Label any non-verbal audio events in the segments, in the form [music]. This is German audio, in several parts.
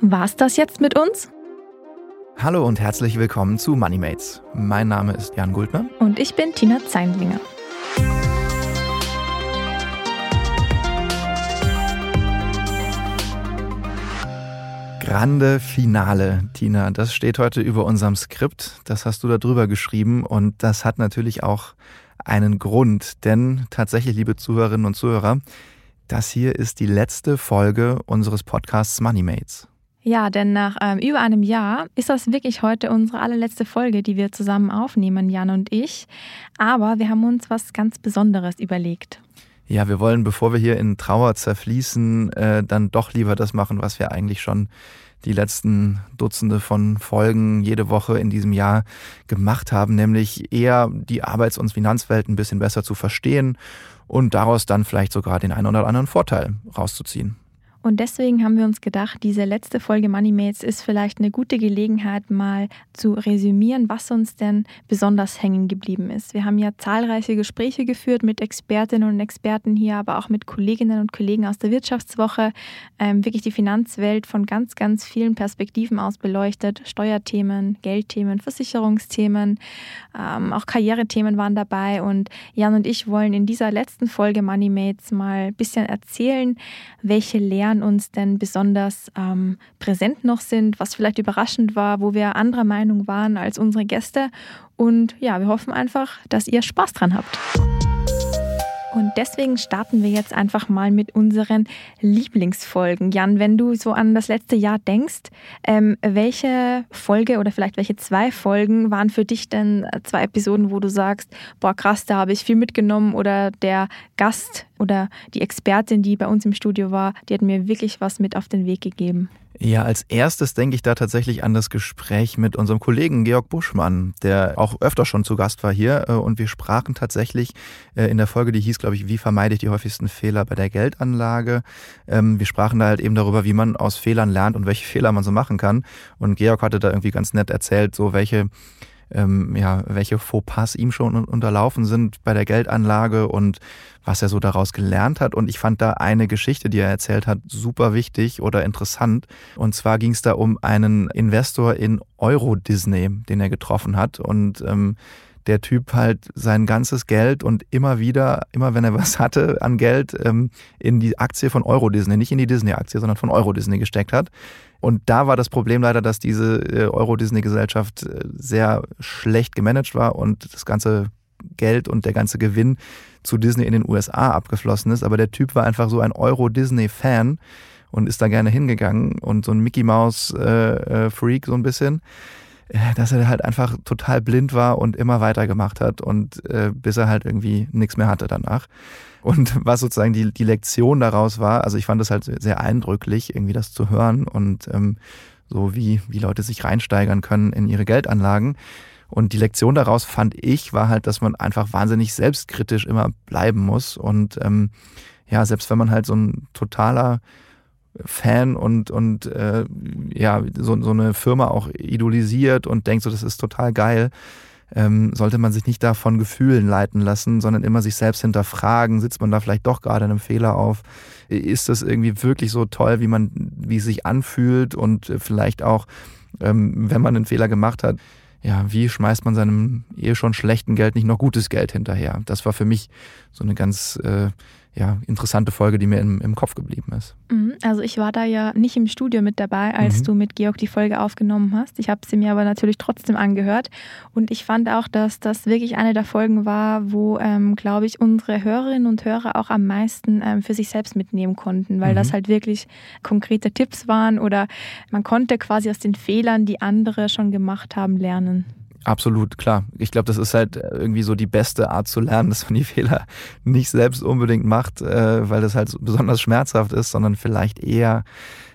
War's das jetzt mit uns? Hallo und herzlich willkommen zu Moneymates. Mein Name ist Jan Guldner. Und ich bin Tina Zeindlinger. Grande Finale, Tina. Das steht heute über unserem Skript. Das hast du da drüber geschrieben und das hat natürlich auch einen Grund. Denn tatsächlich, liebe Zuhörerinnen und Zuhörer, das hier ist die letzte Folge unseres Podcasts Moneymates. Ja, denn nach ähm, über einem Jahr ist das wirklich heute unsere allerletzte Folge, die wir zusammen aufnehmen, Jan und ich. Aber wir haben uns was ganz Besonderes überlegt. Ja, wir wollen, bevor wir hier in Trauer zerfließen, äh, dann doch lieber das machen, was wir eigentlich schon die letzten Dutzende von Folgen jede Woche in diesem Jahr gemacht haben, nämlich eher die Arbeits- und Finanzwelt ein bisschen besser zu verstehen und daraus dann vielleicht sogar den einen oder anderen Vorteil rauszuziehen. Und deswegen haben wir uns gedacht, diese letzte Folge Moneymates ist vielleicht eine gute Gelegenheit, mal zu resümieren, was uns denn besonders hängen geblieben ist. Wir haben ja zahlreiche Gespräche geführt mit Expertinnen und Experten hier, aber auch mit Kolleginnen und Kollegen aus der Wirtschaftswoche, ähm, wirklich die Finanzwelt von ganz, ganz vielen Perspektiven aus beleuchtet. Steuerthemen, Geldthemen, Versicherungsthemen, ähm, auch Karrierethemen waren dabei. Und Jan und ich wollen in dieser letzten Folge Moneymates mal ein bisschen erzählen, welche Lehren Jahren uns denn besonders ähm, präsent noch sind, was vielleicht überraschend war, wo wir anderer Meinung waren als unsere Gäste. Und ja, wir hoffen einfach, dass ihr Spaß dran habt. Und deswegen starten wir jetzt einfach mal mit unseren Lieblingsfolgen. Jan, wenn du so an das letzte Jahr denkst, ähm, welche Folge oder vielleicht welche zwei Folgen waren für dich denn zwei Episoden, wo du sagst, boah krass, da habe ich viel mitgenommen oder der Gast oder die Expertin, die bei uns im Studio war, die hat mir wirklich was mit auf den Weg gegeben? Ja, als erstes denke ich da tatsächlich an das Gespräch mit unserem Kollegen Georg Buschmann, der auch öfter schon zu Gast war hier. Äh, und wir sprachen tatsächlich äh, in der Folge, die hieß, glaube ich, wie vermeide ich die häufigsten Fehler bei der Geldanlage. Ähm, wir sprachen da halt eben darüber, wie man aus Fehlern lernt und welche Fehler man so machen kann. Und Georg hatte da irgendwie ganz nett erzählt, so welche ähm, ja, welche Fauxpas ihm schon unterlaufen sind bei der Geldanlage und was er so daraus gelernt hat. Und ich fand da eine Geschichte, die er erzählt hat, super wichtig oder interessant. Und zwar ging es da um einen Investor in Euro Disney, den er getroffen hat. Und ähm, der Typ halt sein ganzes Geld und immer wieder, immer wenn er [laughs] was hatte an Geld, ähm, in die Aktie von Euro Disney, nicht in die Disney-Aktie, sondern von Euro Disney gesteckt hat. Und da war das Problem leider, dass diese äh, Euro-Disney-Gesellschaft äh, sehr schlecht gemanagt war und das ganze Geld und der ganze Gewinn zu Disney in den USA abgeflossen ist. Aber der Typ war einfach so ein Euro-Disney-Fan und ist da gerne hingegangen und so ein Mickey Mouse-Freak äh, so ein bisschen, dass er halt einfach total blind war und immer weitergemacht hat und bis er halt irgendwie nichts mehr hatte danach. Und [laughs] was sozusagen die, die Lektion daraus war, also ich fand das halt sehr eindrücklich, irgendwie das zu hören und ähm, so wie, wie Leute sich reinsteigern können in ihre Geldanlagen. Und die Lektion daraus fand ich, war halt, dass man einfach wahnsinnig selbstkritisch immer bleiben muss. Und ähm, ja, selbst wenn man halt so ein totaler Fan und, und äh, ja, so, so eine Firma auch idolisiert und denkt so, das ist total geil, ähm, sollte man sich nicht da von Gefühlen leiten lassen, sondern immer sich selbst hinterfragen, sitzt man da vielleicht doch gerade einem Fehler auf? Ist das irgendwie wirklich so toll, wie man, wie es sich anfühlt und vielleicht auch, ähm, wenn man einen Fehler gemacht hat, ja, wie schmeißt man seinem eh schon schlechten Geld nicht noch gutes Geld hinterher? Das war für mich so eine ganz äh, ja, interessante Folge, die mir im, im Kopf geblieben ist. Mhm, also ich war da ja nicht im Studio mit dabei, als mhm. du mit Georg die Folge aufgenommen hast. Ich habe sie mir aber natürlich trotzdem angehört. Und ich fand auch, dass das wirklich eine der Folgen war, wo, ähm, glaube ich, unsere Hörerinnen und Hörer auch am meisten ähm, für sich selbst mitnehmen konnten, weil mhm. das halt wirklich konkrete Tipps waren oder man konnte quasi aus den Fehlern, die andere schon gemacht haben, lernen. Absolut, klar. Ich glaube, das ist halt irgendwie so die beste Art zu lernen, [laughs] dass man die Fehler nicht selbst unbedingt macht, äh, weil das halt besonders schmerzhaft ist, sondern vielleicht eher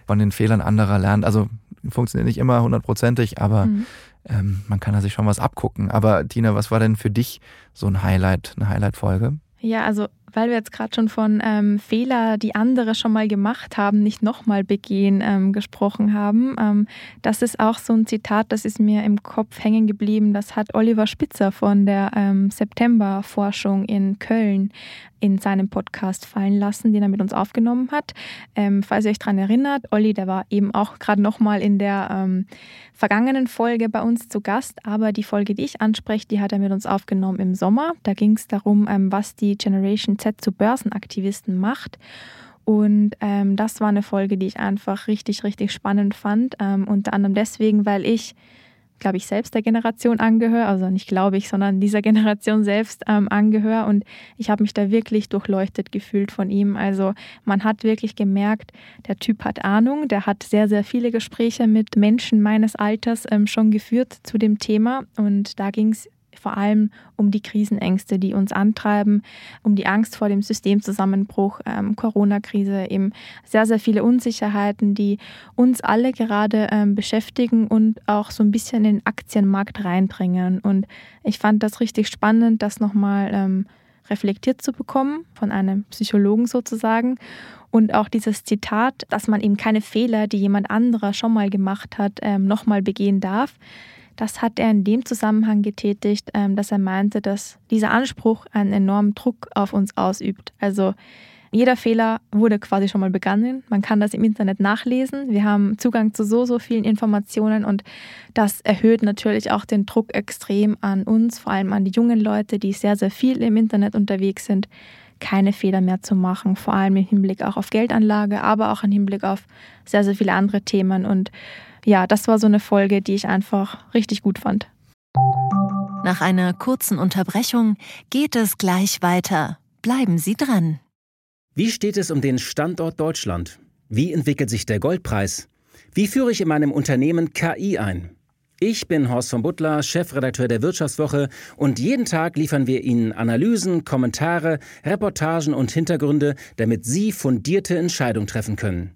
von den Fehlern anderer lernt. Also funktioniert nicht immer hundertprozentig, aber mhm. ähm, man kann da sich schon was abgucken. Aber Tina, was war denn für dich so ein Highlight, eine Highlight-Folge? Ja, also weil wir jetzt gerade schon von ähm, Fehler, die andere schon mal gemacht haben, nicht nochmal begehen, ähm, gesprochen haben. Ähm, das ist auch so ein Zitat, das ist mir im Kopf hängen geblieben. Das hat Oliver Spitzer von der ähm, September-Forschung in Köln in seinem Podcast fallen lassen, den er mit uns aufgenommen hat. Ähm, falls ihr euch daran erinnert, Olli, der war eben auch gerade nochmal in der ähm, vergangenen Folge bei uns zu Gast, aber die Folge, die ich anspreche, die hat er mit uns aufgenommen im Sommer. Da ging es darum, was die Generation Z zu Börsenaktivisten macht. Und ähm, das war eine Folge, die ich einfach richtig, richtig spannend fand. Ähm, unter anderem deswegen, weil ich glaube ich, selbst der Generation angehöre, also nicht glaube ich, sondern dieser [laughs] Generation selbst ähm, angehöre. Und ich habe mich da wirklich durchleuchtet gefühlt von ihm. Also man hat wirklich gemerkt, der Typ hat Ahnung, der hat sehr, sehr viele Gespräche mit Menschen meines Alters ähm, schon geführt zu dem Thema. Und da ging es vor allem um die Krisenängste, die uns antreiben, um die Angst vor dem Systemzusammenbruch, ähm, Corona-Krise, eben sehr, sehr viele Unsicherheiten, die uns alle gerade ähm, beschäftigen und auch so ein bisschen in den Aktienmarkt reindringen. Und ich fand das richtig spannend, das nochmal ähm, reflektiert zu bekommen von einem Psychologen sozusagen. Und auch dieses Zitat, dass man eben keine Fehler, die jemand anderer schon mal gemacht hat, ähm, nochmal begehen darf. Das hat er in dem Zusammenhang getätigt, ähm, dass er meinte, dass dieser Anspruch einen enormen Druck auf uns ausübt. Also jeder Fehler wurde quasi schon mal begangen. Man kann das im Internet nachlesen. Wir haben Zugang zu so, so vielen Informationen und das erhöht natürlich auch den Druck extrem an uns, vor allem an die jungen Leute, die sehr, sehr viel im Internet unterwegs sind, keine Fehler mehr zu machen, vor allem im Hinblick auch auf Geldanlage, aber auch im Hinblick auf sehr, sehr viele andere Themen. Und ja, das war so eine Folge, die ich einfach richtig gut fand. Nach einer kurzen Unterbrechung geht es gleich weiter. Bleiben Sie dran. Wie steht es um den Standort Deutschland? Wie entwickelt sich der Goldpreis? Wie führe ich in meinem Unternehmen KI ein? Ich bin Horst von Butler, Chefredakteur der Wirtschaftswoche und jeden Tag liefern wir Ihnen Analysen, Kommentare, Reportagen und Hintergründe, damit Sie fundierte Entscheidungen treffen können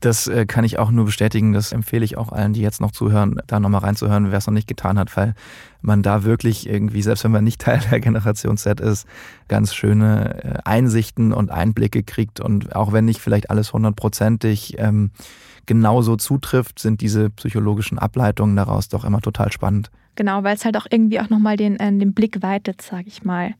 Das äh, kann ich auch nur bestätigen. Das empfehle ich auch allen, die jetzt noch zuhören, da nochmal reinzuhören, wer es noch nicht getan hat, weil man da wirklich irgendwie, selbst wenn man nicht [laughs] Teil der Generation Z ist, ganz schöne äh, Einsichten und Einblicke kriegt. Und auch wenn nicht vielleicht alles hundertprozentig ähm, genauso zutrifft, sind diese psychologischen Ableitungen daraus doch immer total spannend. Genau, weil es halt auch irgendwie auch nochmal den, äh, den Blick weitet, sag ich mal.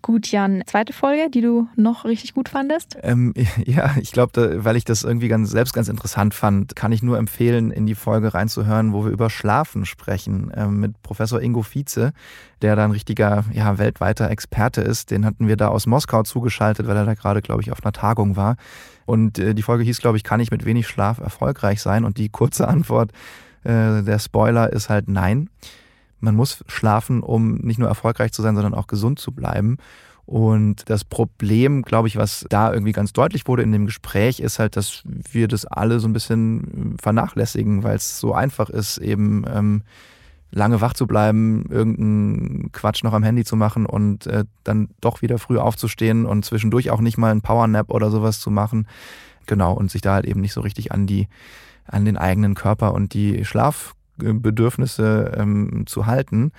Gut, Jan, zweite Folge, die du noch richtig gut fandest? Ähm, [laughs] ja, ich glaube, weil ich das irgendwie ganz, selbst ganz interessant fand, kann ich nur empfehlen, in die Folge reinzuhören, wo wir über Schlafen sprechen, äh, mit Professor Ingo Vize, der da ein richtiger, ja, weltweiter Experte ist. Den hatten wir da aus Moskau zugeschaltet, weil er da gerade, glaube ich, auf einer Tagung war. Und äh, die Folge hieß, glaube ich, kann ich mit wenig Schlaf erfolgreich sein? Und die kurze [laughs] Antwort, äh, der Spoiler ist halt nein man muss schlafen, um nicht nur erfolgreich zu sein, sondern auch gesund zu bleiben. Und das Problem, glaube ich, was da irgendwie ganz deutlich wurde in dem Gespräch, ist halt, dass wir das alle so ein bisschen vernachlässigen, weil es so einfach ist, eben ähm, lange wach zu bleiben, irgendeinen Quatsch noch am Handy zu machen und äh, dann doch wieder früh aufzustehen und zwischendurch auch nicht mal einen Powernap oder sowas zu machen. Genau, und sich da halt eben nicht so richtig an die, an den eigenen Körper und die Schlaf Bedürfnisse ähm, zu halten.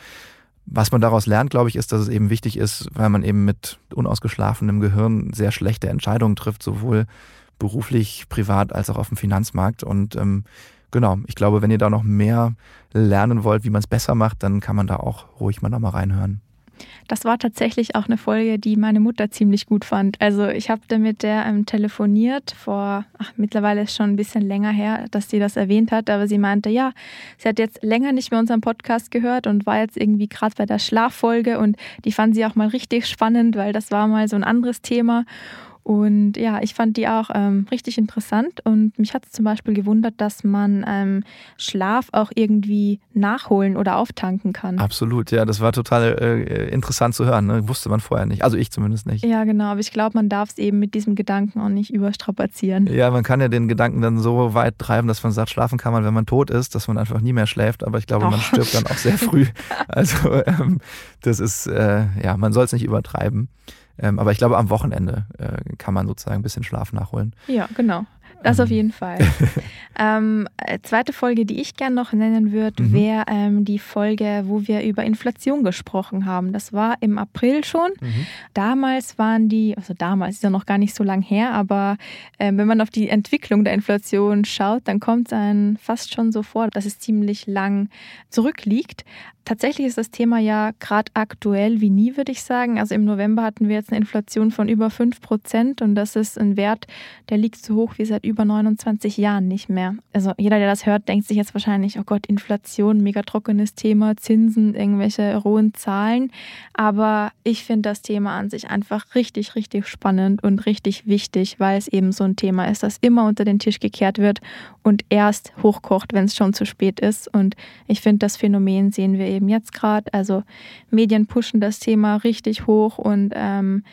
Was man daraus lernt, glaube ich, ist, dass es eben wichtig ist, weil man eben mit unausgeschlafenem Gehirn sehr schlechte Entscheidungen trifft, sowohl beruflich, privat als auch auf dem Finanzmarkt. Und ähm, genau, ich glaube, wenn ihr da noch mehr lernen wollt, wie man es besser macht, dann kann man da auch ruhig mal nochmal reinhören. Das war tatsächlich auch eine Folge, die meine Mutter ziemlich gut fand. Also ich habe mit der ähm, telefoniert vor, ach, mittlerweile ist schon ein bisschen länger her, dass sie das erwähnt hat, aber sie meinte, ja, sie hat jetzt länger nicht mehr unseren Podcast gehört und war jetzt irgendwie gerade bei der Schlaffolge und die fand sie auch mal richtig spannend, weil das war mal so ein anderes Thema. Und ja, ich fand die auch ähm, richtig interessant und mich hat es zum Beispiel gewundert, dass man ähm, Schlaf auch irgendwie nachholen oder auftanken kann. Absolut, ja, das war total äh, interessant zu hören. Ne? Wusste man vorher nicht, also ich zumindest nicht. Ja, genau, aber ich glaube, man darf es eben mit diesem Gedanken auch nicht überstrapazieren. Ja, man kann ja den Gedanken dann so weit treiben, dass man sagt, schlafen kann man, wenn man tot ist, dass man einfach nie mehr schläft, aber ich glaube, oh. man stirbt dann auch sehr früh. [laughs] Also ähm, das ist, äh, ja, man soll es nicht übertreiben. Ähm, aber ich glaube, am Wochenende äh, kann man sozusagen ein bisschen Schlaf nachholen. Ja, genau. Das auf jeden Fall. [laughs] ähm, äh, zweite Folge, die ich gerne noch nennen würde, mhm. wäre ähm, die Folge, wo wir über Inflation gesprochen haben. Das war im April schon. Mhm. Damals waren die, also damals ist ja noch gar nicht so lang her, aber äh, wenn man auf die Entwicklung der Inflation schaut, dann kommt es einem fast schon so vor, dass es ziemlich lang zurückliegt. Tatsächlich ist das Thema ja gerade aktuell wie nie, würde ich sagen. Also im November hatten wir jetzt eine Inflation von über 5 Prozent und das ist ein Wert, der liegt so hoch wie seit über 29 Jahren nicht mehr. Also jeder, der das hört, denkt sich jetzt wahrscheinlich, oh Gott, Inflation, mega trockenes Thema, Zinsen, irgendwelche rohen Zahlen. Aber ich finde das Thema an sich einfach richtig, richtig spannend und richtig wichtig, weil es eben so ein Thema ist, das immer unter den Tisch gekehrt wird und erst hochkocht, wenn es schon zu spät ist. Und ich finde, das Phänomen sehen wir eben eben jetzt gerade. Also Medien pushen das Thema richtig hoch und ähm,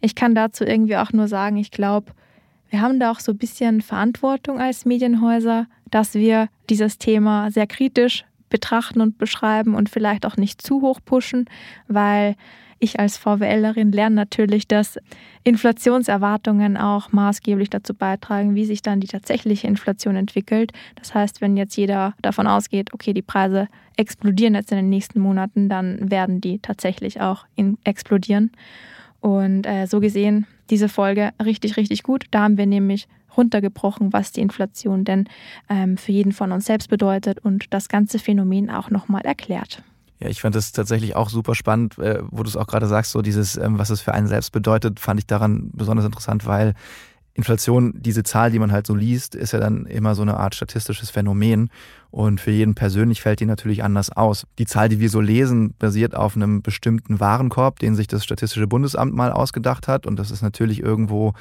ich kann dazu irgendwie auch nur sagen, ich glaube, wir haben da auch so ein bisschen Verantwortung als Medienhäuser, dass wir dieses Thema sehr kritisch betrachten und beschreiben und vielleicht auch nicht zu hoch pushen, weil ich als VWLerin lerne natürlich, dass Inflationserwartungen auch maßgeblich dazu beitragen, wie sich dann die tatsächliche Inflation entwickelt. Das heißt, wenn jetzt jeder davon ausgeht, okay, die Preise explodieren jetzt in den nächsten Monaten, dann werden die tatsächlich auch explodieren. Und äh, so gesehen, diese Folge richtig, richtig gut. Da haben wir nämlich runtergebrochen, was die Inflation denn ähm, für jeden von uns selbst bedeutet und das ganze Phänomen auch nochmal erklärt. Ja, ich fand das tatsächlich auch super spannend, äh, wo du es auch gerade sagst, so dieses, ähm, was es für einen selbst bedeutet, fand ich daran besonders interessant, weil Inflation, diese Zahl, die man halt so liest, ist ja dann immer so eine Art statistisches Phänomen. Und für jeden persönlich fällt die natürlich anders aus. Die Zahl, die wir so lesen, basiert auf einem bestimmten Warenkorb, den sich das Statistische Bundesamt mal ausgedacht hat. Und das ist natürlich irgendwo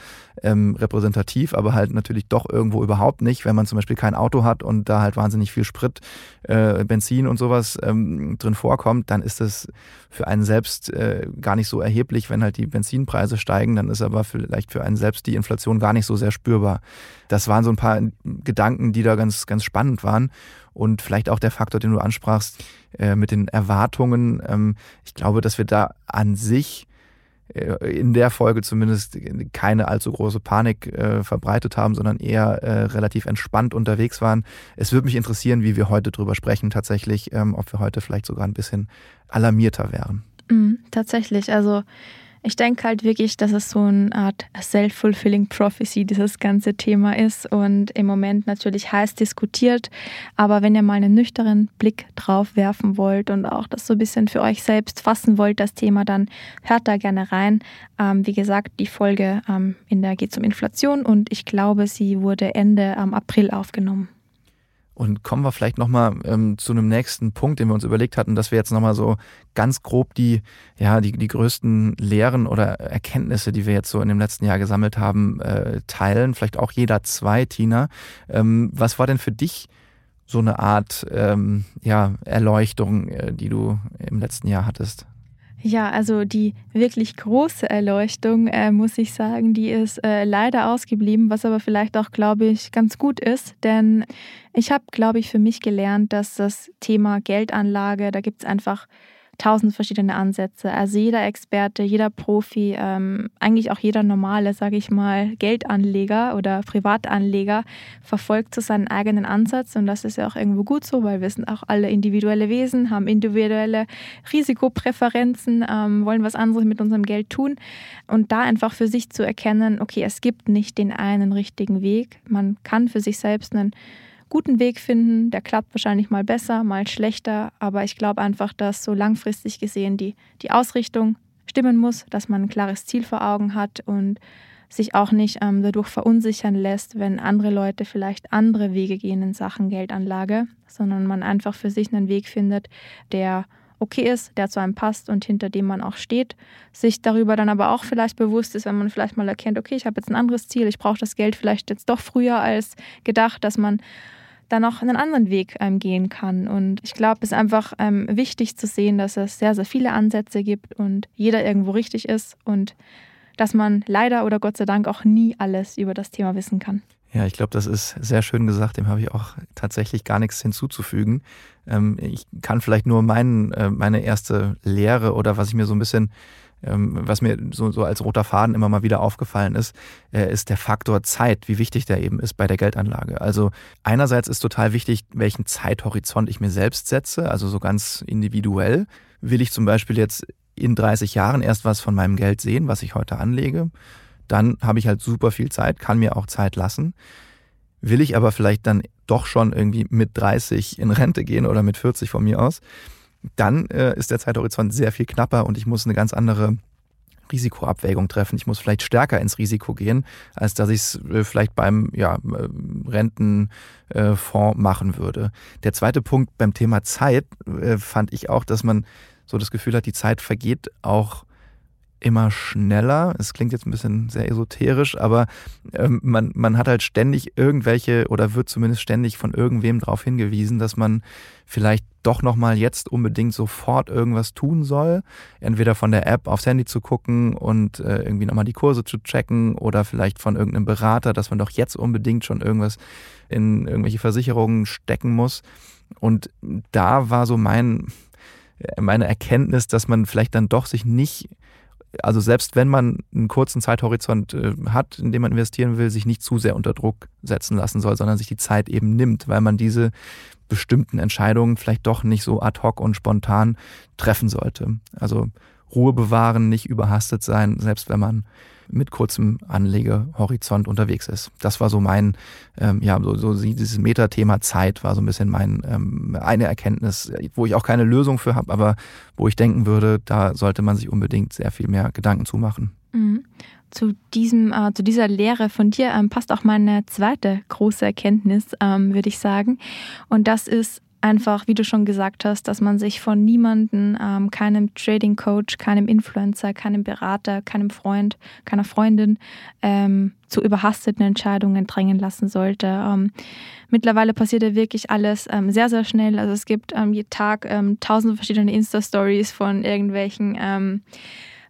ähm, repräsentativ, aber halt natürlich doch irgendwo überhaupt nicht. Wenn man zum Beispiel kein Auto hat und da halt wahnsinnig viel Sprit, äh, Benzin und sowas ähm, drin vorkommt, dann ist das für einen selbst äh, gar nicht so erheblich, wenn halt die Benzinpreise steigen. Dann ist aber vielleicht für einen selbst die Inflation gar nicht so sehr spürbar. Das waren so ein paar Gedanken, die da ganz, ganz spannend waren und vielleicht auch der Faktor, den du ansprachst, äh, mit den Erwartungen. Ähm, ich glaube, dass wir da an sich äh, in der Folge zumindest keine allzu große Panik äh, verbreitet haben, sondern eher äh, relativ entspannt unterwegs waren. Es würde mich interessieren, wie wir heute drüber sprechen, tatsächlich, ähm, ob wir heute vielleicht sogar ein bisschen alarmierter wären. Mhm, tatsächlich, also ich denke halt wirklich, dass es so eine Art Self-Fulfilling Prophecy, dieses ganze Thema ist und im Moment natürlich heiß diskutiert. Aber wenn ihr mal einen nüchternen Blick drauf werfen wollt und auch das so ein bisschen für euch selbst fassen wollt, das Thema, dann hört da gerne rein. Ähm, wie gesagt, die Folge, ähm, in der geht um Inflation und ich glaube, sie wurde Ende ähm, April aufgenommen. Und kommen wir vielleicht nochmal ähm, zu einem nächsten Punkt, den wir uns überlegt hatten, dass wir jetzt nochmal so ganz grob die, ja, die, die größten Lehren oder Erkenntnisse, die wir jetzt so in dem letzten Jahr gesammelt haben, äh, teilen. Vielleicht auch jeder zwei, Tina. Ähm, was war denn für dich so eine Art ähm, ja, Erleuchtung, äh, die du im letzten Jahr hattest? Ja, also die wirklich große Erleuchtung, äh, muss ich sagen, die ist äh, leider ausgeblieben, was aber vielleicht auch, glaube ich, ganz gut ist. Denn ich habe, glaube ich, für mich gelernt, dass das Thema Geldanlage, da gibt es einfach tausend verschiedene Ansätze. Also jeder Experte, jeder Profi, ähm, eigentlich auch jeder normale, sage ich mal, Geldanleger oder Privatanleger verfolgt so seinen eigenen Ansatz und das ist ja auch irgendwo gut so, weil wir sind auch alle individuelle Wesen, haben individuelle Risikopräferenzen, ähm, wollen was anderes mit unserem Geld tun und da einfach für sich zu erkennen, okay, es gibt nicht den einen richtigen Weg. Man kann für sich selbst einen guten Weg finden. Der klappt wahrscheinlich mal besser, mal schlechter, aber ich glaube einfach, dass so langfristig gesehen die, die Ausrichtung stimmen muss, dass man ein klares Ziel vor Augen hat und sich auch nicht ähm, dadurch verunsichern lässt, wenn andere Leute vielleicht andere Wege gehen in Sachen Geldanlage, sondern man einfach für sich einen Weg findet, der okay ist, der zu einem passt und hinter dem man auch steht. Sich darüber dann aber auch vielleicht bewusst ist, wenn man vielleicht mal erkennt, okay, ich habe jetzt ein anderes Ziel, ich brauche das Geld vielleicht jetzt doch früher als gedacht, dass man dann auch einen anderen Weg ähm, gehen kann. Und ich glaube, es ist einfach ähm, wichtig zu sehen, dass es sehr, sehr viele Ansätze gibt und jeder irgendwo richtig ist und dass man leider oder Gott sei Dank auch nie alles über das Thema wissen kann. Ja, ich glaube, das ist sehr schön gesagt. Dem habe ich auch tatsächlich gar nichts hinzuzufügen. Ähm, ich kann vielleicht nur mein, äh, meine erste Lehre oder was ich mir so ein bisschen ähm, was mir so, so als roter Faden immer mal wieder aufgefallen ist, äh, ist der Faktor Zeit, wie wichtig der eben ist bei der Geldanlage. Also einerseits ist total wichtig, welchen Zeithorizont ich mir selbst setze, also so ganz individuell. Will ich zum Beispiel jetzt in 30 Jahren erst was von meinem Geld sehen, was ich heute anlege, dann habe ich halt super viel Zeit, kann mir auch Zeit lassen. Will ich aber vielleicht dann doch schon irgendwie mit 30 in Rente gehen oder mit 40 von mir aus, dann äh, ist der Zeithorizont sehr viel knapper und ich muss eine ganz andere Risikoabwägung treffen. Ich muss vielleicht stärker ins Risiko gehen, als dass ich es äh, vielleicht beim ja, äh, Rentenfonds machen würde. Der zweite Punkt beim Thema Zeit äh, fand ich auch, dass man so das Gefühl hat, die Zeit vergeht auch immer schneller. Es klingt jetzt ein bisschen sehr esoterisch, aber ähm, man, man hat halt ständig irgendwelche oder wird zumindest ständig von irgendwem darauf hingewiesen, dass man vielleicht doch nochmal jetzt unbedingt sofort irgendwas tun soll. Entweder von der App aufs Handy zu gucken und äh, irgendwie nochmal die Kurse zu checken oder vielleicht von irgendeinem Berater, dass man doch jetzt unbedingt schon irgendwas in irgendwelche Versicherungen stecken muss. Und da war so mein, meine Erkenntnis, dass man vielleicht dann doch sich nicht also selbst wenn man einen kurzen Zeithorizont äh, hat, in dem man investieren will, sich nicht zu sehr unter Druck setzen lassen soll, sondern sich die Zeit eben nimmt, weil man diese bestimmten Entscheidungen vielleicht doch nicht so ad hoc und spontan treffen sollte. Also Ruhe bewahren, nicht überhastet sein, selbst wenn man mit kurzem Anlegehorizont unterwegs ist. Das war so mein, ähm, ja, so, so dieses Metathema Zeit war so ein bisschen mein ähm, eine Erkenntnis, wo ich auch keine Lösung für habe, aber wo ich denken würde, da sollte man sich unbedingt sehr viel mehr Gedanken zumachen. Mhm. Zu, diesem, äh, zu dieser Lehre von dir ähm, passt auch meine zweite große Erkenntnis, ähm, würde ich sagen. Und das ist einfach, wie du schon gesagt hast, dass man sich von niemandem, ähm, keinem Trading Coach, keinem Influencer, keinem Berater, keinem Freund, keiner Freundin ähm, zu überhasteten Entscheidungen drängen lassen sollte. Ähm, mittlerweile passiert ja wirklich alles ähm, sehr, sehr schnell. Also es gibt ähm, jeden Tag ähm, tausende verschiedene Insta-Stories von irgendwelchen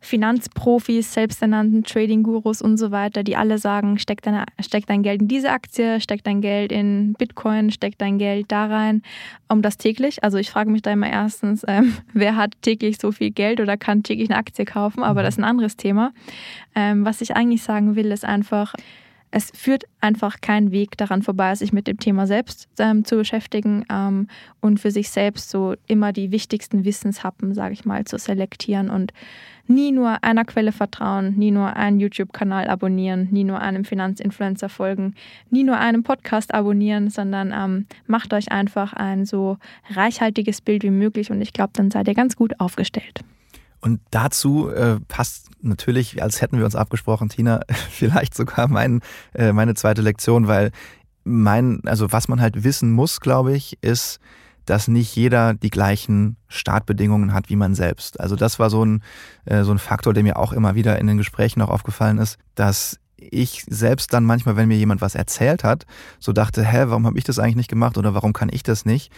Finanzprofis, selbsternannten Trading-Gurus und so weiter, die alle sagen, steck, deine, steck dein Geld in diese Aktie, steck dein Geld in Bitcoin, steck dein Geld da rein, um das täglich. Also ich frage mich da immer erstens, ähm, [laughs] wer hat täglich so viel Geld oder kann täglich eine Aktie kaufen, aber das ist ein anderes Thema. Ähm, was ich eigentlich sagen will, ist einfach, es führt einfach kein Weg daran vorbei, sich mit dem Thema selbst ähm, zu beschäftigen ähm, und für sich selbst so immer die wichtigsten Wissenshappen, sage ich mal, zu selektieren und nie nur einer Quelle vertrauen, nie nur einen YouTube-Kanal abonnieren, nie nur einem Finanzinfluencer folgen, nie nur einem Podcast abonnieren, sondern ähm, macht euch einfach ein so reichhaltiges Bild wie möglich und ich glaube, dann seid ihr ganz gut aufgestellt. Und dazu äh, passt natürlich, als hätten wir uns abgesprochen, Tina, [laughs] vielleicht sogar mein, äh, meine zweite Lektion, weil mein, also was man halt wissen muss, glaube ich, ist, dass nicht jeder die gleichen Startbedingungen hat wie man selbst. Also das war so ein, äh, so ein Faktor, der mir auch immer wieder in den Gesprächen auch aufgefallen ist, dass ich selbst dann manchmal, wenn mir jemand was erzählt hat, so dachte, hä, warum habe ich das eigentlich nicht gemacht oder warum kann ich das nicht?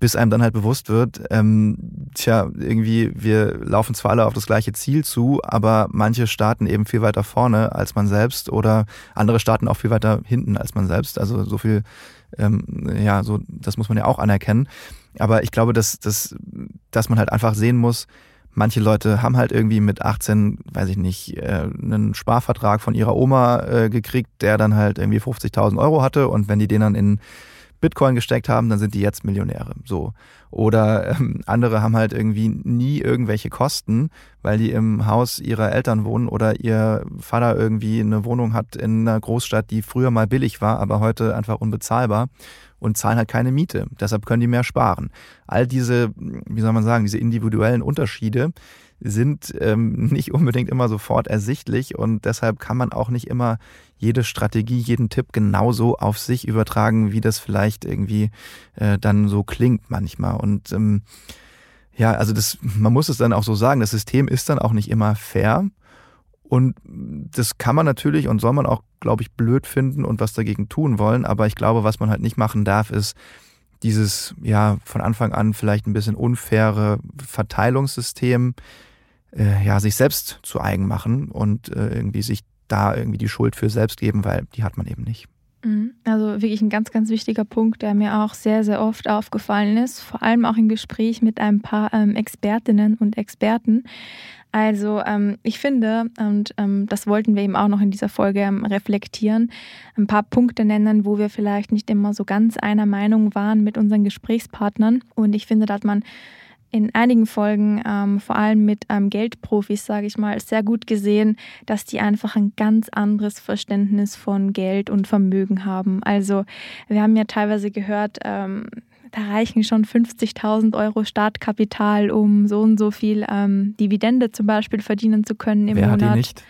Bis einem dann halt bewusst wird, ähm, tja, irgendwie, wir laufen zwar alle auf das gleiche Ziel zu, aber manche starten eben viel weiter vorne als man selbst oder andere starten auch viel weiter hinten als man selbst. Also so viel, ähm, ja, so, das muss man ja auch anerkennen. Aber ich glaube, dass, dass, dass man halt einfach sehen muss, Manche Leute haben halt irgendwie mit 18, weiß ich nicht, äh, einen Sparvertrag von ihrer Oma äh, gekriegt, der dann halt irgendwie 50.000 Euro hatte. Und wenn die den dann in Bitcoin gesteckt haben, dann sind die jetzt Millionäre. So. Oder ähm, andere haben halt irgendwie nie irgendwelche Kosten, weil die im Haus ihrer Eltern wohnen oder ihr Vater irgendwie eine Wohnung hat in einer Großstadt, die früher mal billig war, aber heute einfach unbezahlbar und zahlen halt keine Miete. Deshalb können die mehr sparen. All diese, wie soll man sagen, diese individuellen Unterschiede, sind ähm, [laughs] nicht unbedingt immer sofort ersichtlich und deshalb kann man auch nicht immer jede Strategie, jeden Tipp genauso auf sich übertragen, wie das vielleicht irgendwie äh, dann so klingt manchmal. Und ähm, ja, also das, man muss es dann auch so sagen, das System ist dann auch nicht immer fair. Und das kann man natürlich und soll man auch, glaube ich, blöd finden und was dagegen tun wollen. Aber ich glaube, was man halt nicht machen darf, ist dieses, ja, von Anfang an vielleicht ein bisschen unfaire Verteilungssystem, äh, ja, sich selbst zu eigen machen und äh, irgendwie sich da irgendwie die Schuld für selbst geben, weil die hat man eben nicht. Mhm. Also wirklich ein ganz, ganz wichtiger Punkt, der mir auch sehr, sehr oft aufgefallen ist, vor allem auch im Gespräch mit ein paar ähm, Expertinnen und Experten. Also ähm, ich finde, und ähm, das wollten wir eben auch noch in dieser Folge ähm, reflektieren, ein paar Punkte nennen, wo wir vielleicht nicht immer so ganz einer Meinung waren mit unseren Gesprächspartnern. Und ich finde, da hat man in einigen Folgen, ähm, vor allem mit ähm, Geldprofis, sage ich mal, sehr gut gesehen, dass die einfach ein ganz anderes Verständnis von Geld und Vermögen haben. Also wir haben ja teilweise gehört, ähm, da reichen schon 50.000 Euro Startkapital, um so und so viel ähm, Dividende zum Beispiel verdienen zu können im Wer Monat. Hat die nicht?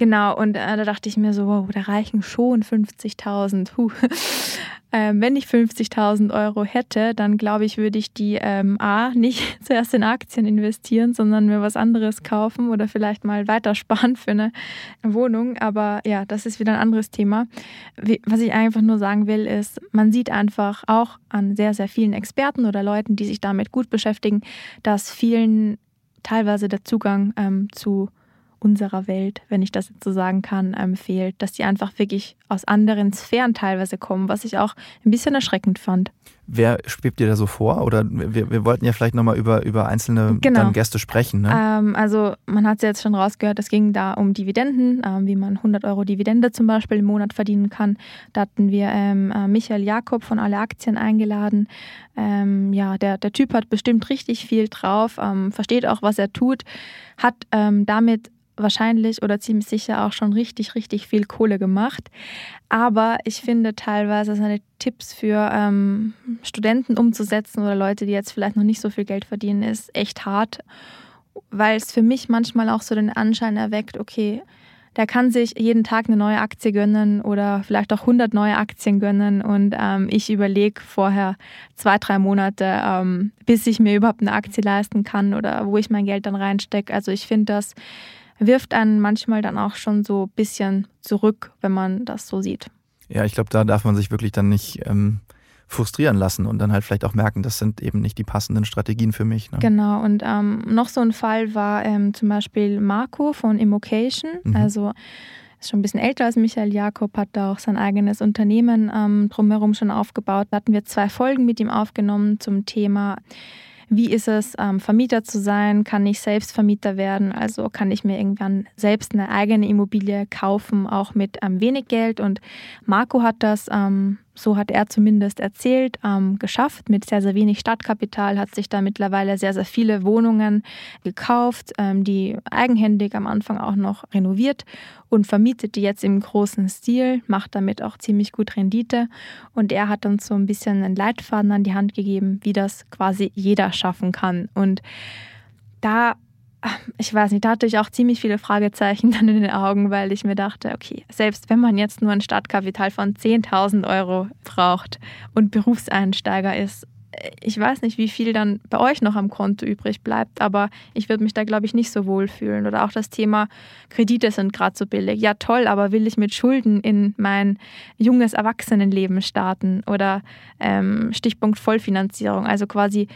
Genau, und äh, da dachte ich mir so, wow, da reichen schon 50.000. [laughs] Ähm, wenn ich 50.000 Euro hätte, dann glaube ich, würde ich die ähm, A nicht [laughs] zuerst in Aktien investieren, sondern mir was anderes kaufen oder vielleicht mal weitersparen für eine Wohnung. Aber ja, das ist wieder ein anderes Thema. Wie, was ich einfach nur sagen will, ist, man sieht einfach auch an sehr, sehr vielen Experten oder Leuten, die sich damit gut beschäftigen, dass vielen teilweise der Zugang ähm, zu unserer Welt, wenn ich das jetzt so sagen kann, ähm, fehlt. Dass die einfach wirklich aus anderen Sphären teilweise kommen, was ich auch ein bisschen erschreckend fand. Wer schwebt dir da so vor? Oder wir, wir wollten ja vielleicht nochmal über, über einzelne genau. Gäste sprechen. Ne? Ähm, also man hat es jetzt schon rausgehört, es ging da um Dividenden, ähm, wie man 100 Euro Dividende zum Beispiel im Monat verdienen kann. Da hatten wir ähm, äh, Michael Jakob von Alle Aktien eingeladen. Ähm, ja, der, der Typ hat bestimmt richtig viel drauf, ähm, versteht auch, was er tut, hat damit wahrscheinlich oder ziemlich sicher auch schon richtig, richtig viel Kohle gemacht. Aber ich finde teilweise seine Tipps für ähm, Studenten umzusetzen oder Leute, die jetzt vielleicht noch nicht so viel Geld verdienen, ist echt hart, weil es für mich manchmal auch so den Anschein erweckt, okay, der kann sich jeden Tag eine neue Aktie gönnen oder vielleicht auch 100 neue Aktien gönnen und ähm, ich überlege vorher zwei, drei Monate, ähm, bis ich mir überhaupt eine Aktie leisten kann oder wo ich mein Geld dann reinstecke. Also ich finde das wirft einen manchmal dann auch schon so ein bisschen zurück, wenn man das so sieht. Ja, ich glaube, da darf man sich wirklich dann nicht ähm, frustrieren lassen und dann halt vielleicht auch merken, das sind eben nicht die passenden Strategien für mich. Ne? Genau, und ähm, noch so ein Fall war ähm, zum Beispiel Marco von Immocation, mhm. also ist schon ein bisschen älter als Michael Jakob, hat da auch sein eigenes Unternehmen ähm, drumherum schon aufgebaut. Da hatten wir zwei Folgen mit ihm aufgenommen zum Thema wie ist es, ähm, Vermieter zu sein? Kann ich selbst Vermieter werden? Also kann ich mir irgendwann selbst eine eigene Immobilie kaufen, auch mit ähm, wenig Geld? Und Marco hat das ähm, so hat er zumindest erzählt, ähm, geschafft. Mit sehr, sehr wenig Stadtkapital hat sich da mittlerweile sehr, sehr viele Wohnungen gekauft, ähm, die eigenhändig am Anfang auch noch renoviert und vermietet die jetzt im großen Stil, macht damit auch ziemlich gut Rendite. Und er hat uns so ein bisschen einen Leitfaden an die Hand gegeben, wie das quasi jeder schaffen kann. Und da ich weiß nicht, da hatte ich auch ziemlich viele Fragezeichen [laughs] dann in den Augen, weil ich mir dachte, okay, selbst wenn man jetzt nur ein Startkapital von 10.000 Euro braucht und Berufseinsteiger ist, ich weiß nicht, wie viel dann bei euch noch am Konto übrig bleibt, aber ich würde mich da, glaube ich, nicht so wohl fühlen. Oder auch das Thema Kredite sind gerade so billig. Ja, toll, aber will ich mit Schulden in mein junges Erwachsenenleben starten? Oder ähm, Stichpunkt Vollfinanzierung, also quasi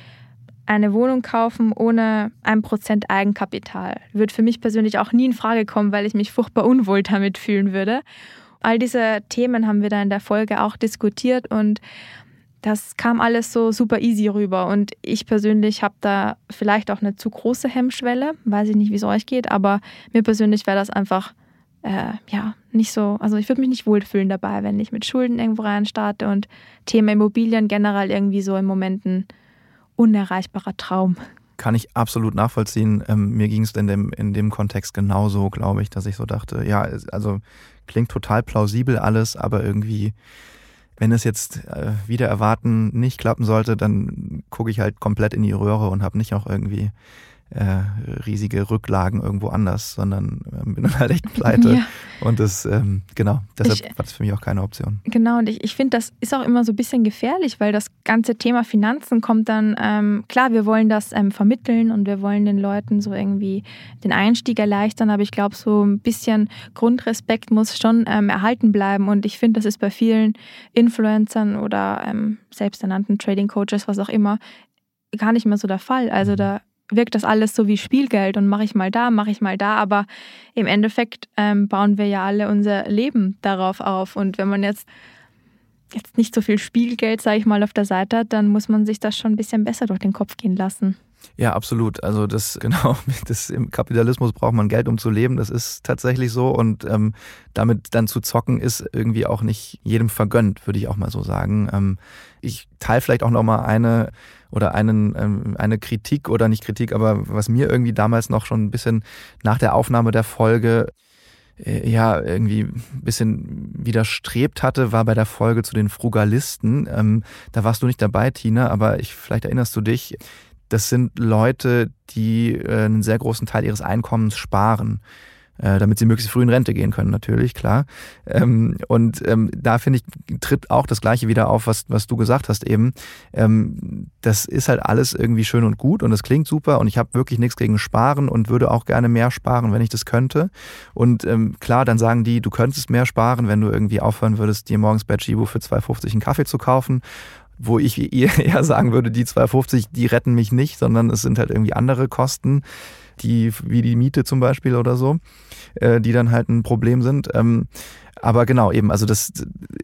eine Wohnung kaufen ohne ein Prozent Eigenkapital. Wird für mich persönlich auch nie in Frage kommen, weil ich mich furchtbar unwohl damit fühlen würde. All diese Themen haben wir da in der Folge auch diskutiert und das kam alles so super easy rüber. Und ich persönlich habe da vielleicht auch eine zu große Hemmschwelle. Weiß ich nicht, wie es euch geht, aber mir persönlich wäre das einfach äh, ja nicht so. Also ich würde mich nicht wohlfühlen dabei, wenn ich mit Schulden irgendwo rein starte und Thema Immobilien generell irgendwie so in Momenten unerreichbarer Traum. Kann ich absolut nachvollziehen. Ähm, mir ging es in dem, in dem Kontext genauso, glaube ich, dass ich so dachte, ja, also klingt total plausibel alles, aber irgendwie, wenn es jetzt äh, wieder erwarten nicht klappen sollte, dann gucke ich halt komplett in die Röhre und habe nicht auch irgendwie äh, riesige Rücklagen irgendwo anders, sondern äh, bin [laughs] dann halt echt pleite. Ja. Und das, ähm, genau, deshalb ich, war das für mich auch keine Option. Genau, und ich, ich finde, das ist auch immer so ein bisschen gefährlich, weil das ganze Thema Finanzen kommt dann, ähm, klar, wir wollen das ähm, vermitteln und wir wollen den Leuten so irgendwie den Einstieg erleichtern, aber ich glaube, so ein bisschen Grundrespekt muss schon ähm, erhalten bleiben. Und ich finde, das ist bei vielen Influencern oder ähm, selbsternannten Trading Coaches, was auch immer, gar nicht mehr so der Fall. Also mhm. da wirkt das alles so wie Spielgeld und mache ich mal da, mache ich mal da, aber im Endeffekt ähm, bauen wir ja alle unser Leben darauf auf. Und wenn man jetzt, jetzt nicht so viel Spielgeld, sage ich mal, auf der Seite hat, dann muss man sich das schon ein bisschen besser durch den Kopf gehen lassen. Ja, absolut. Also das [laughs] genau, das im Kapitalismus braucht man Geld, um zu leben. Das ist tatsächlich so und ähm, damit dann zu zocken ist irgendwie auch nicht jedem vergönnt, würde ich auch mal so sagen. Ähm, ich teile vielleicht auch noch mal eine oder einen, ähm, eine Kritik oder nicht Kritik, aber was mir irgendwie damals noch schon ein bisschen nach der Aufnahme der Folge äh, ja, irgendwie ein bisschen widerstrebt hatte, war bei der Folge zu den Frugalisten. Ähm, da warst du nicht dabei, Tina, aber ich, vielleicht erinnerst du dich. Das sind Leute, die äh, einen sehr großen Teil ihres Einkommens sparen. Äh, damit sie möglichst früh in Rente gehen können, natürlich, klar. Ähm, und ähm, da finde ich, tritt auch das Gleiche wieder auf, was, was du gesagt hast eben. Ähm, das ist halt alles irgendwie schön und gut und das klingt super und ich habe wirklich nichts gegen Sparen und würde auch gerne mehr sparen, wenn ich das könnte. Und ähm, klar, dann sagen die, du könntest mehr sparen, wenn du irgendwie aufhören würdest, dir morgens bei Chibo für 2,50 einen Kaffee zu kaufen wo ich [laughs] eher sagen würde, die 250, die retten mich nicht, sondern es sind halt irgendwie andere Kosten, die, wie die Miete zum Beispiel oder so, äh, die dann halt ein Problem sind. Ähm, aber genau, eben, also das,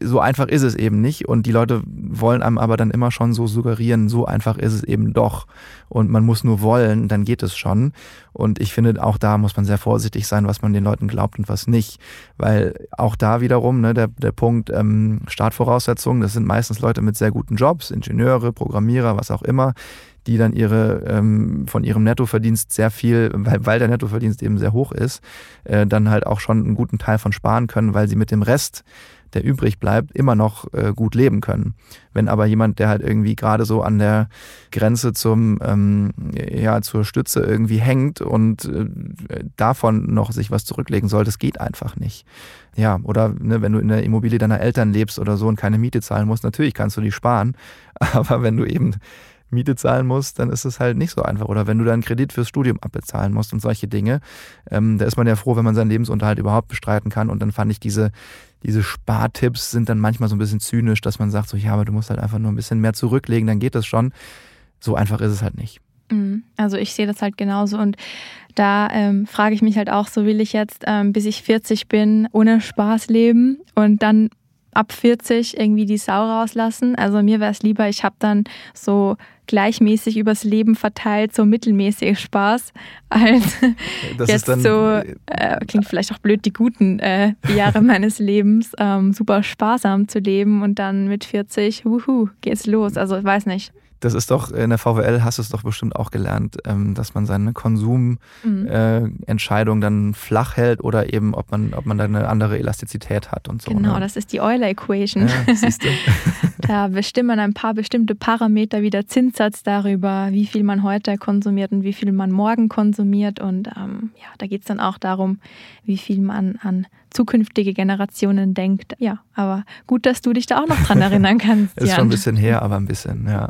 so einfach ist es eben nicht. Und die Leute wollen einem aber dann immer schon so suggerieren, so einfach ist es eben doch. Und man muss nur wollen, dann geht es schon. Und ich finde, auch da muss man sehr vorsichtig sein, was man den Leuten glaubt und was nicht. Weil auch da wiederum, ne, der, der Punkt ähm, Startvoraussetzungen, das sind meistens Leute mit sehr guten Jobs, Ingenieure, Programmierer, was auch immer die dann ihre ähm, von ihrem Nettoverdienst sehr viel, weil, weil der Nettoverdienst eben sehr hoch ist, äh, dann halt auch schon einen guten Teil von sparen können, weil sie mit dem Rest der übrig bleibt, immer noch äh, gut leben können. Wenn aber jemand, der halt irgendwie gerade so an der Grenze zum, ähm, ja, zur Stütze irgendwie hängt und äh, davon noch sich was zurücklegen soll, das geht einfach nicht. Ja, oder ne, wenn du in der Immobilie deiner Eltern lebst oder so und keine Miete zahlen musst, natürlich kannst du die sparen. [laughs] Aber wenn du eben Miete zahlen musst, dann ist es halt nicht so einfach. Oder wenn du deinen Kredit fürs Studium abbezahlen musst und solche Dinge, ähm, da ist man ja froh, wenn man seinen Lebensunterhalt überhaupt bestreiten kann. Und dann fand ich diese, diese Spartipps sind dann manchmal so ein bisschen zynisch, dass man sagt so, ja, aber du musst halt einfach nur ein bisschen mehr zurücklegen, dann geht das schon. So einfach ist es halt nicht. Mhm. Also ich sehe das halt genauso und da ähm, frage ich mich halt auch, so will ich jetzt, ähm, bis ich 40 bin, ohne Spaß leben und dann ab 40 irgendwie die Sau rauslassen. Also mir wäre es lieber, ich habe dann so gleichmäßig übers Leben verteilt, so mittelmäßig Spaß, als [laughs] das jetzt so, äh, klingt vielleicht auch blöd, die guten äh, Jahre [laughs] meines Lebens ähm, super sparsam zu leben und dann mit 40, wuhu, geht's los. Also ich weiß nicht. Das ist doch, in der VWL hast du es doch bestimmt auch gelernt, ähm, dass man seine Konsumentscheidung mhm. äh, dann flach hält oder eben, ob man, ob man da eine andere Elastizität hat und so. Genau, ne? das ist die Euler Equation. Ja, siehst du. [laughs] [laughs] da bestimmen ein paar bestimmte Parameter wie der Zinssatz darüber, wie viel man heute konsumiert und wie viel man morgen konsumiert. Und ähm, ja, da geht es dann auch darum, wie viel man an zukünftige Generationen denkt. Ja, aber gut, dass du dich da auch noch dran [laughs] erinnern kannst. ist schon ein bisschen her, aber ein bisschen, ja.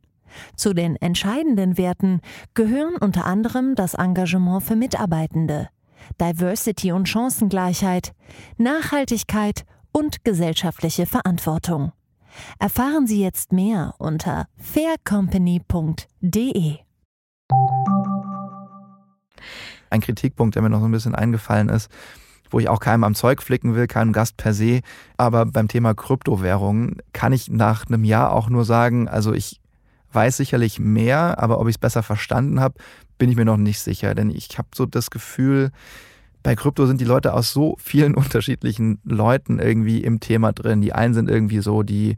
Zu den entscheidenden Werten gehören unter anderem das Engagement für Mitarbeitende, Diversity und Chancengleichheit, Nachhaltigkeit und gesellschaftliche Verantwortung. Erfahren Sie jetzt mehr unter faircompany.de. Ein Kritikpunkt, der mir noch so ein bisschen eingefallen ist, wo ich auch keinem am Zeug flicken will, keinem Gast per se, aber beim Thema Kryptowährungen kann ich nach einem Jahr auch nur sagen, also ich weiß sicherlich mehr, aber ob ich es besser verstanden habe, bin ich mir noch nicht sicher. Denn ich habe so das Gefühl, bei Krypto sind die Leute aus so vielen [laughs] unterschiedlichen Leuten irgendwie im Thema drin. Die einen sind irgendwie so die,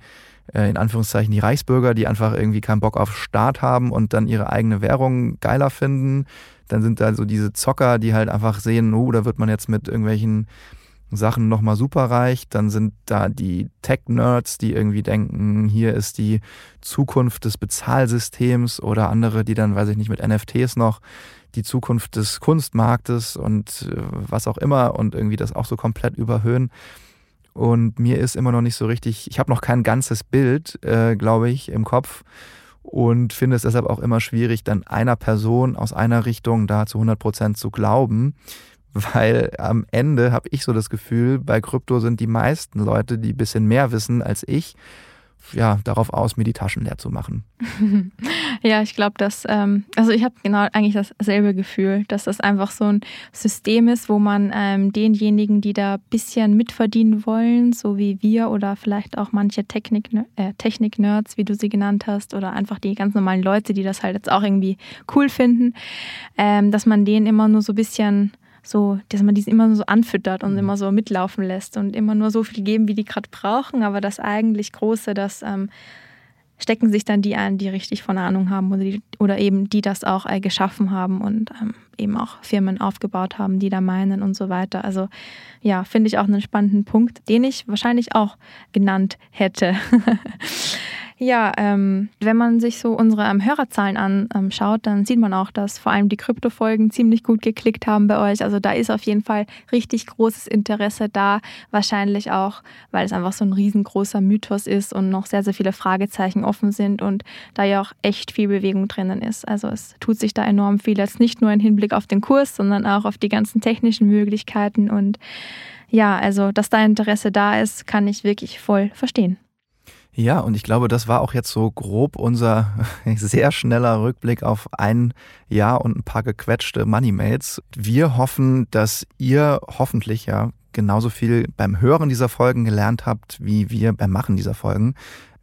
äh, in Anführungszeichen, die Reichsbürger, die einfach irgendwie keinen Bock auf Staat haben und dann ihre eigene Währung geiler finden. Dann sind da so diese Zocker, die halt einfach sehen, oh, da wird man jetzt mit irgendwelchen Sachen nochmal superreich. Dann sind da die Tech-Nerds, die irgendwie denken, hier ist die Zukunft des Bezahlsystems oder andere, die dann, weiß ich nicht, mit NFTs noch die Zukunft des Kunstmarktes und äh, was auch immer und irgendwie das auch so komplett überhöhen. Und mir ist immer noch nicht so richtig, ich habe noch kein ganzes Bild, äh, glaube ich, im Kopf und finde es deshalb auch immer schwierig, dann einer Person aus einer Richtung da zu 100 Prozent zu glauben, weil am Ende habe ich so das Gefühl, bei Krypto sind die meisten Leute, die ein bisschen mehr wissen als ich, ja, darauf aus, mir die Taschen leer zu machen. [laughs] ja, ich glaube, dass, ähm, also ich habe genau eigentlich dasselbe Gefühl, dass das einfach so ein System ist, wo man ähm, denjenigen, die da ein bisschen mitverdienen wollen, so wie wir oder vielleicht auch manche Technik, äh, Technik-Nerds, wie du sie genannt hast, oder einfach die ganz normalen Leute, die das halt jetzt auch irgendwie cool finden, ähm, dass man denen immer nur so ein bisschen so, dass man die immer so anfüttert und mhm. immer so mitlaufen lässt und immer nur so viel geben, wie die gerade brauchen. Aber das eigentlich Große, das ähm, stecken sich dann die ein, die richtig von Ahnung haben oder, die, oder eben die das auch äh, geschaffen haben und ähm, eben auch Firmen aufgebaut haben, die da meinen und so weiter. Also ja, finde ich auch einen spannenden Punkt, den ich wahrscheinlich auch genannt hätte. [laughs] Ja, ähm, wenn man sich so unsere ähm, Hörerzahlen anschaut, dann sieht man auch, dass vor allem die Krypto-Folgen ziemlich gut geklickt haben bei euch. Also da ist auf jeden Fall richtig großes Interesse da. Wahrscheinlich auch, weil es einfach so ein riesengroßer Mythos ist und noch sehr, sehr viele Fragezeichen offen sind und da ja auch echt viel Bewegung drinnen ist. Also es tut sich da enorm viel, jetzt nicht nur im Hinblick auf den Kurs, sondern auch auf die ganzen technischen Möglichkeiten und ja, also dass da Interesse da ist, kann ich wirklich voll verstehen. Ja, und ich glaube, das war auch jetzt so grob unser [laughs] sehr schneller Rückblick auf ein Jahr und ein paar gequetschte Moneymates. Wir hoffen, dass ihr hoffentlich ja genauso viel beim Hören dieser Folgen gelernt habt, wie wir beim Machen dieser Folgen.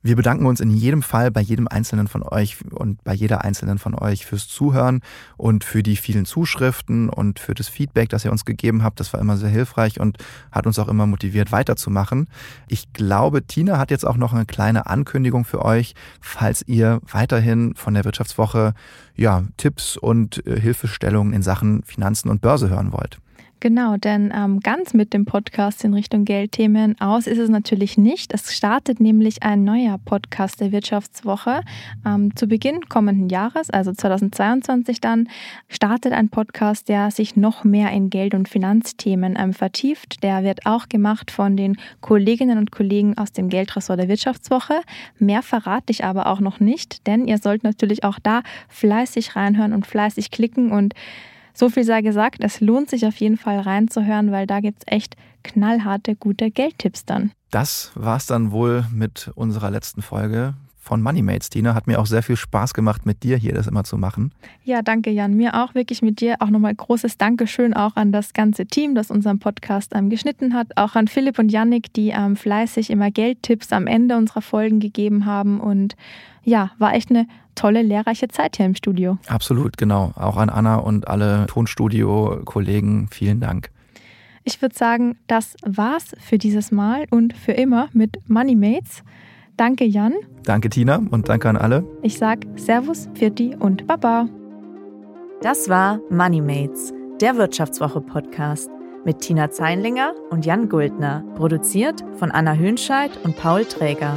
Wir bedanken uns in jedem Fall bei jedem Einzelnen von euch und bei jeder Einzelnen von euch fürs Zuhören und für die vielen Zuschriften und für das Feedback, das ihr uns gegeben habt. Das war immer sehr hilfreich und hat uns auch immer motiviert, weiterzumachen. Ich glaube, Tina hat jetzt auch noch eine kleine Ankündigung für euch, falls ihr weiterhin von der Wirtschaftswoche ja, Tipps und äh, Hilfestellungen in Sachen Finanzen und Börse hören wollt. Genau, denn ähm, ganz mit dem Podcast in Richtung Geldthemen aus ist es natürlich nicht. Es startet nämlich ein neuer Podcast der Wirtschaftswoche. Ähm, zu Beginn kommenden Jahres, also 2022 dann, startet ein Podcast, der sich noch mehr in Geld- und Finanzthemen ähm, vertieft. Der wird auch gemacht von den Kolleginnen und Kollegen aus dem Geldressort der Wirtschaftswoche. Mehr verrate ich aber auch noch nicht, denn ihr sollt natürlich auch da fleißig reinhören und fleißig klicken und so viel sei gesagt, es lohnt sich auf jeden Fall reinzuhören, weil da gibt es echt knallharte, gute Geldtipps dann. Das war's dann wohl mit unserer letzten Folge von Moneymates, Tina. Hat mir auch sehr viel Spaß gemacht, mit dir hier das immer zu machen. Ja, danke, Jan. Mir auch wirklich mit dir. Auch nochmal großes Dankeschön auch an das ganze Team, das unseren Podcast ähm, geschnitten hat. Auch an Philipp und Yannick, die ähm, fleißig immer Geldtipps am Ende unserer Folgen gegeben haben. Und ja, war echt eine tolle, lehrreiche Zeit hier im Studio. Absolut, genau. Auch an Anna und alle Tonstudio-Kollegen vielen Dank. Ich würde sagen, das war's für dieses Mal und für immer mit Moneymates. Danke, Jan. Danke, Tina, und danke an alle. Ich sag Servus, Virti und Baba. Das war Moneymates, der Wirtschaftswoche-Podcast mit Tina Zeinlinger und Jan Guldner, produziert von Anna Hönscheid und Paul Träger.